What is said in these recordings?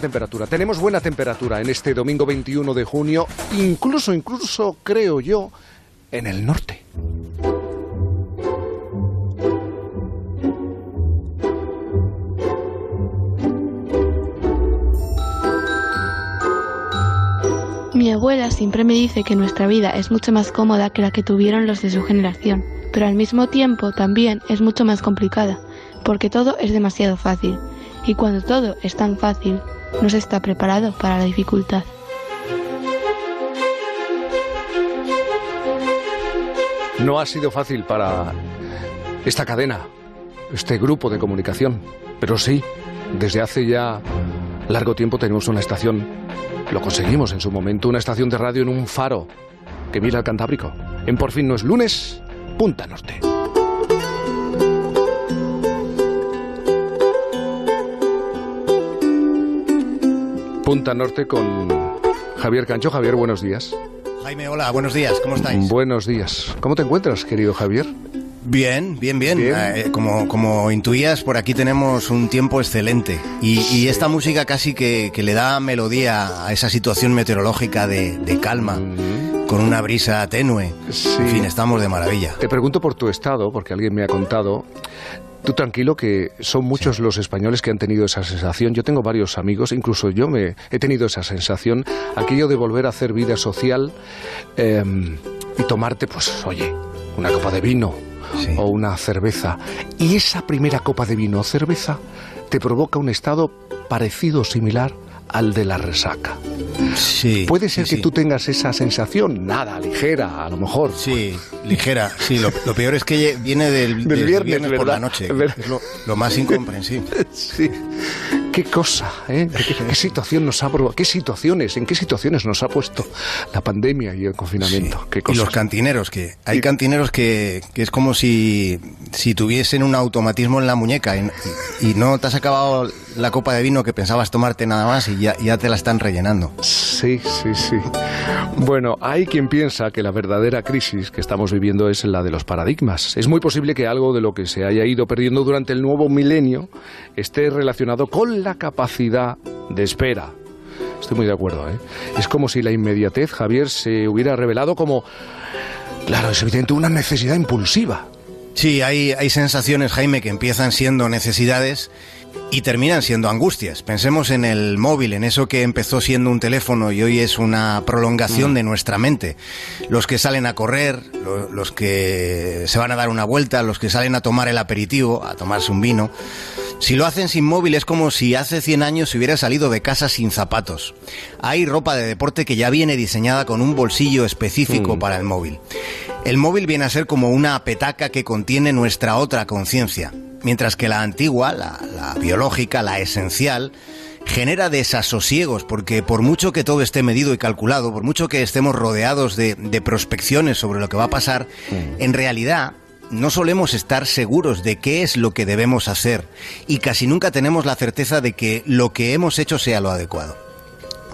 temperatura. Tenemos buena temperatura en este domingo 21 de junio, incluso, incluso, creo yo, en el norte. Mi abuela siempre me dice que nuestra vida es mucho más cómoda que la que tuvieron los de su generación, pero al mismo tiempo también es mucho más complicada, porque todo es demasiado fácil, y cuando todo es tan fácil, no se está preparado para la dificultad. No ha sido fácil para esta cadena, este grupo de comunicación, pero sí, desde hace ya largo tiempo tenemos una estación, lo conseguimos en su momento, una estación de radio en un faro que mira al Cantábrico. En Por fin no es lunes, Punta Norte. Punta Norte con Javier Cancho. Javier, buenos días. Jaime, hola, buenos días, ¿cómo estáis? Buenos días. ¿Cómo te encuentras, querido Javier? Bien, bien, bien. Eh, como, como intuías, por aquí tenemos un tiempo excelente. Y, esta música casi que, le da melodía a esa situación meteorológica de, calma. Con una brisa tenue. En fin, estamos de maravilla. Te pregunto por tu estado, porque alguien me ha contado. Tú tranquilo que son muchos los españoles que han tenido esa sensación. Yo tengo varios amigos, incluso yo me he tenido esa sensación, aquello de volver a hacer vida social em, y tomarte, pues, oye, una copa de vino o una cerveza. Y esa primera copa de vino o cerveza te provoca un estado parecido o similar al de la resaca. Sí. Puede ser que tú tengas esa sensación, nada, ligera, a lo mejor. Sí, ligera. Sí, lo, peor es que viene del, viernes, por la noche. Es lo, más incomprensible. sí. Qué cosa, ¿eh? ¿Qué, situación nos ha qué situaciones, en qué situaciones nos ha puesto la pandemia y el confinamiento. y los cantineros, que hay cantineros que, es como si, si tuviesen un automatismo en la muñeca y, y no te has acabado la copa de vino que pensabas tomarte nada más y ya, ya te la están rellenando. Sí, sí, sí. Bueno, hay quien piensa que la verdadera crisis que estamos viviendo es la de los paradigmas. Es muy posible que algo de lo que se haya ido perdiendo durante el nuevo milenio esté relacionado con la capacidad de espera. Estoy muy de acuerdo, ¿eh? Es como si la inmediatez, Javier, se hubiera revelado como, claro, es evidente, una necesidad impulsiva. Sí, hay, hay sensaciones, Jaime, que empiezan siendo necesidades y terminan siendo angustias. Pensemos en el móvil, en eso que empezó siendo un teléfono y hoy es una prolongación mm. de nuestra mente. Los que salen a correr, los que se van a dar una vuelta, los que salen a tomar el aperitivo, a tomarse un vino. Si lo hacen sin móvil es como si hace 100 años se hubiera salido de casa sin zapatos. Hay ropa de deporte que ya viene diseñada con un bolsillo específico mm. para el móvil. El móvil viene a ser como una petaca que contiene nuestra otra conciencia, mientras que la antigua, la, biológica, la esencial, genera desasosiegos, porque por mucho que todo esté medido y calculado, por mucho que estemos rodeados de, prospecciones sobre lo que va a pasar, mm. en realidad no solemos estar seguros de qué es lo que debemos hacer y casi nunca tenemos la certeza de que lo que hemos hecho sea lo adecuado.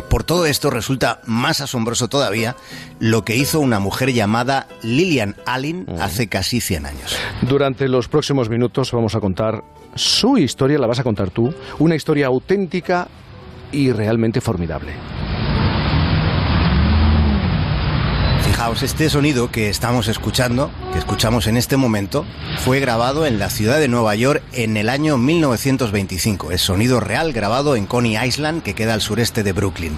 Por todo esto resulta más asombroso todavía lo que hizo una mujer llamada Lillian Allen hace casi 100 años. Durante los próximos minutos vamos a contar su historia, la vas a contar tú, una historia auténtica y realmente formidable. Este sonido que estamos escuchando, que escuchamos en este momento, fue grabado en la ciudad de Nueva York en el año 1925. Es sonido real grabado en Coney Island, que queda al sureste de Brooklyn.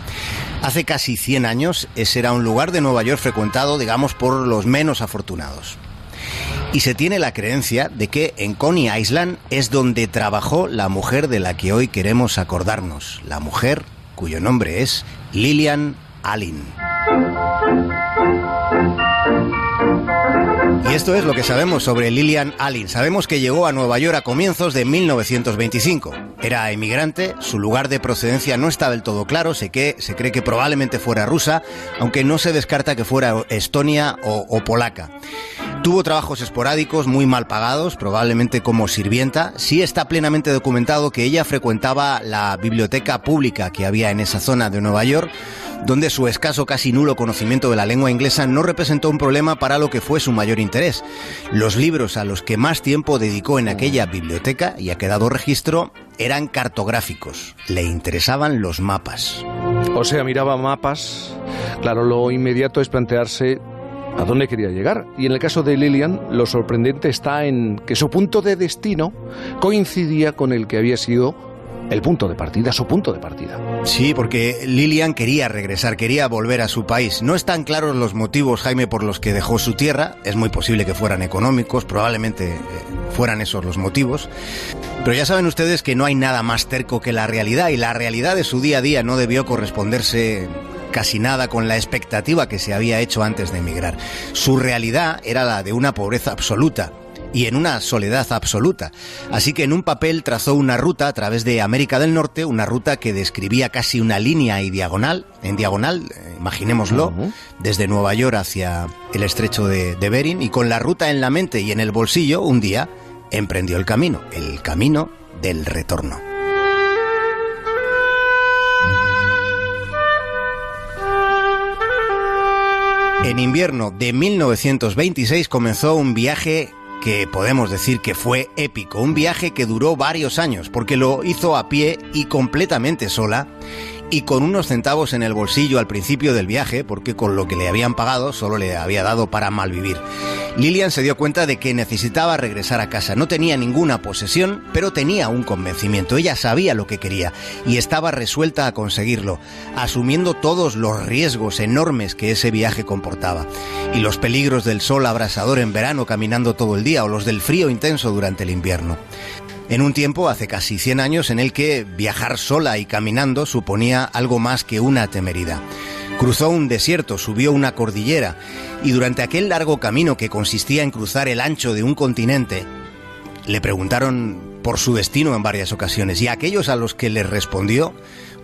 Hace casi 100 años, ese era un lugar de Nueva York frecuentado, digamos, por los menos afortunados. Y se tiene la creencia de que en Coney Island es donde trabajó la mujer de la que hoy queremos acordarnos, la mujer cuyo nombre es Lillian Allen. Esto es lo que sabemos sobre Lillian Allen. Sabemos que llegó a Nueva York a comienzos de 1925. Era emigrante, su lugar de procedencia no está del todo claro, se, que, se cree que probablemente fuera rusa, aunque no se descarta que fuera estonia o polaca. Tuvo trabajos esporádicos muy mal pagados, probablemente como sirvienta. Sí está plenamente documentado que ella frecuentaba la biblioteca pública que había en esa zona de Nueva York, donde su escaso, casi nulo conocimiento de la lengua inglesa no representó un problema para lo que fue su mayor interés. Los libros a los que más tiempo dedicó en aquella biblioteca, y ha quedado registro, eran cartográficos. Le interesaban los mapas. O sea, miraba mapas. Claro, lo inmediato es plantearse a dónde quería llegar. Y en el caso de Lillian, lo sorprendente está en que su punto de destino coincidía con el que había sido el punto de partida, su punto de partida. Sí, porque Lillian quería regresar, quería volver a su país. No están claros los motivos, Jaime, por los que dejó su tierra. Es muy posible que fueran económicos, probablemente eh, fueran esos los motivos. Pero ya saben ustedes que no hay nada más terco que la realidad y la realidad de su día a día no debió corresponderse casi nada con la expectativa que se había hecho antes de emigrar. Su realidad era la de una pobreza absoluta, y en una soledad absoluta. Así que en un papel trazó una ruta a través de América del Norte, una ruta que describía casi una línea y diagonal, en diagonal, eh, imaginémoslo, desde Nueva York hacia el estrecho de, de Bering, y con la ruta en la mente y en el bolsillo, un día emprendió el camino, el camino del retorno. En invierno de 1926 comenzó un viaje que podemos decir que fue épico, un viaje que duró varios años, porque lo hizo a pie y completamente sola, y con unos centavos en el bolsillo al principio del viaje, porque con lo que le habían pagado solo le había dado para malvivir. Lilian se dio cuenta de que necesitaba regresar a casa. No tenía ninguna posesión, pero tenía un convencimiento. Ella sabía lo que quería y estaba resuelta a conseguirlo, asumiendo todos los riesgos enormes que ese viaje comportaba. Y los peligros del sol abrasador en verano caminando todo el día o los del frío intenso durante el invierno en un tiempo, hace casi 100 años, en el que viajar sola y caminando suponía algo más que una temeridad. Cruzó un desierto, subió una cordillera y durante aquel largo camino que consistía en cruzar el ancho de un continente, le preguntaron por su destino en varias ocasiones y a aquellos a los que le respondió,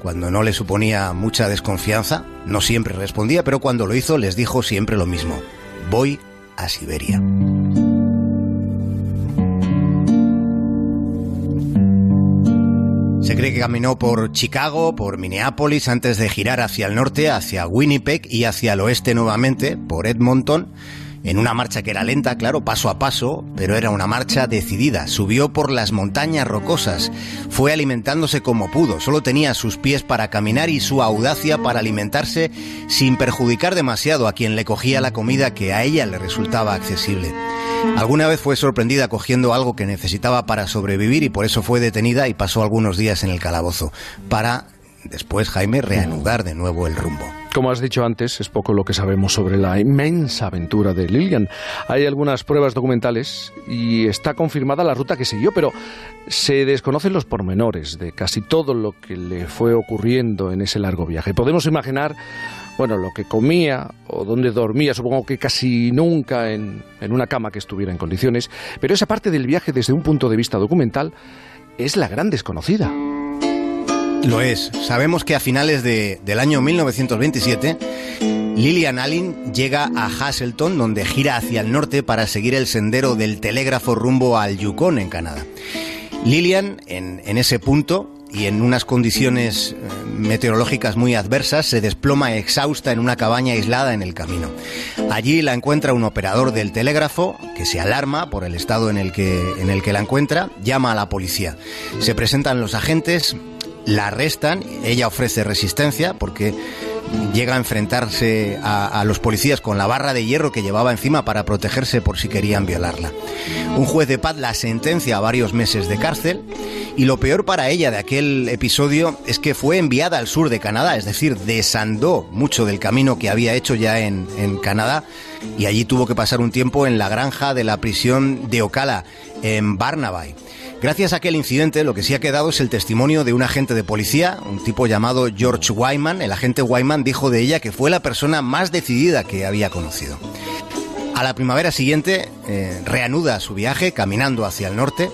cuando no le suponía mucha desconfianza, no siempre respondía, pero cuando lo hizo les dijo siempre lo mismo, voy a Siberia. Se cree que caminó por Chicago, por Minneapolis, antes de girar hacia el norte, hacia Winnipeg y hacia el oeste nuevamente, por Edmonton, en una marcha que era lenta, claro, paso a paso, pero era una marcha decidida. Subió por las montañas rocosas, fue alimentándose como pudo, solo tenía sus pies para caminar y su audacia para alimentarse sin perjudicar demasiado a quien le cogía la comida que a ella le resultaba accesible. Alguna vez fue sorprendida cogiendo algo que necesitaba para sobrevivir y por eso fue detenida y pasó algunos días en el calabozo, para después Jaime reanudar de nuevo el rumbo. Como has dicho antes, es poco lo que sabemos sobre la inmensa aventura de Lillian. Hay algunas pruebas documentales y está confirmada la ruta que siguió, pero se desconocen los pormenores de casi todo lo que le fue ocurriendo en ese largo viaje. Podemos imaginar bueno, lo que comía o dónde dormía, supongo que casi nunca en, una cama que estuviera en condiciones, pero esa parte del viaje desde un punto de vista documental es la gran desconocida. Lo es. Sabemos que a finales del año 1927, Lillian Allen llega a Hasselton, donde gira hacia el norte para seguir el sendero del telégrafo rumbo al Yukon, en Canadá. Lillian, en, en ese punto, y en unas condiciones eh, meteorológicas muy adversas se desploma exhausta en una cabaña aislada en el camino. Allí la encuentra un operador del telégrafo que se alarma por el estado en el que, en el que la encuentra, llama a la policía. Se presentan los agentes, la arrestan, ella ofrece resistencia porque llega a enfrentarse a, los policías con la barra de hierro que llevaba encima para protegerse por si querían violarla. Un juez de paz la sentencia a varios meses de cárcel y lo peor para ella de aquel episodio es que fue enviada al sur de Canadá, es decir, desandó mucho del camino que había hecho ya en, Canadá y allí tuvo que pasar un tiempo en la granja de la prisión de Ocala, en Barnabay. Gracias a aquel incidente, lo que sí ha quedado es el testimonio de un agente de policía, un tipo llamado George Wyman. El agente Wyman dijo de ella que fue la persona más decidida que había conocido. A la primavera siguiente eh, reanuda su viaje caminando hacia el norte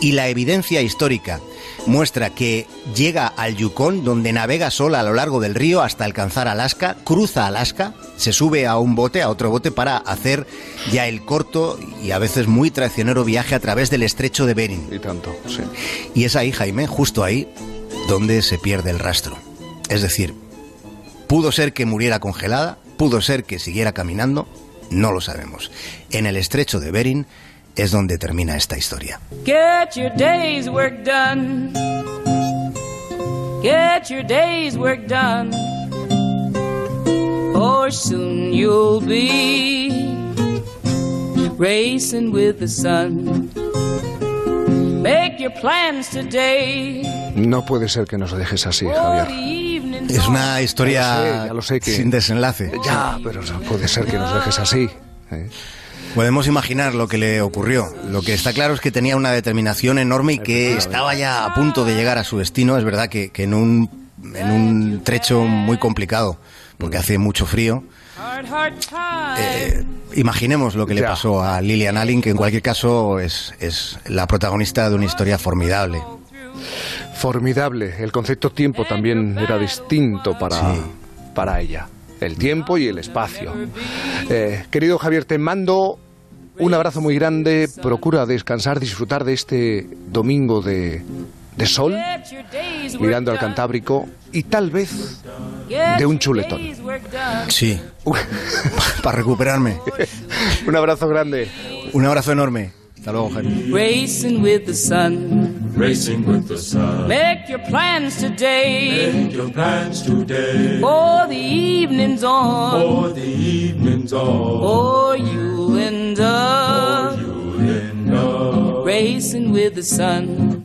y la evidencia histórica muestra que llega al Yukon donde navega sola a lo largo del río hasta alcanzar Alaska, cruza Alaska, se sube a un bote, a otro bote para hacer ya el corto y a veces muy traicionero viaje a través del estrecho de Bering. Y tanto, sí. Y es ahí, Jaime, justo ahí, donde se pierde el rastro. Es decir, pudo ser que muriera congelada, pudo ser que siguiera caminando, no lo sabemos. En el estrecho de Bering es donde termina esta historia. Get your day's work done. Get your day's work done. Or soon you'll be racing with the sun. Make your plans today. No puede ser que nos dejes así, Javier. Es una historia Ya lo sé, ya lo sé que- sin desenlace. Ya, pero no puede ser que nos dejes así. ¿eh? Podemos imaginar lo que le ocurrió. Lo que está claro es que tenía una determinación enorme y que estaba ya a punto de llegar a su destino. Es verdad que, que en, un, en un trecho muy complicado, porque hace mucho frío. Eh, imaginemos lo que le pasó a Lilian Allen, que en cualquier caso es, es la protagonista de una historia formidable. Formidable. El concepto tiempo también era distinto para, Sí. para ella. El tiempo y el espacio. Eh, querido Javier, te mando un abrazo muy grande. Procura descansar, disfrutar de este domingo de, de sol, mirando al. Cantábrico y tal vez de un chuletón. Sí, para recuperarme. un abrazo grande. Un abrazo enorme. Hasta luego, Jaime. Racing with the sun. Racing with the sun. Make your plans today. Make your plans today. For the evening's on. For the evening's on. Or you end up You'll end up racing with the sun.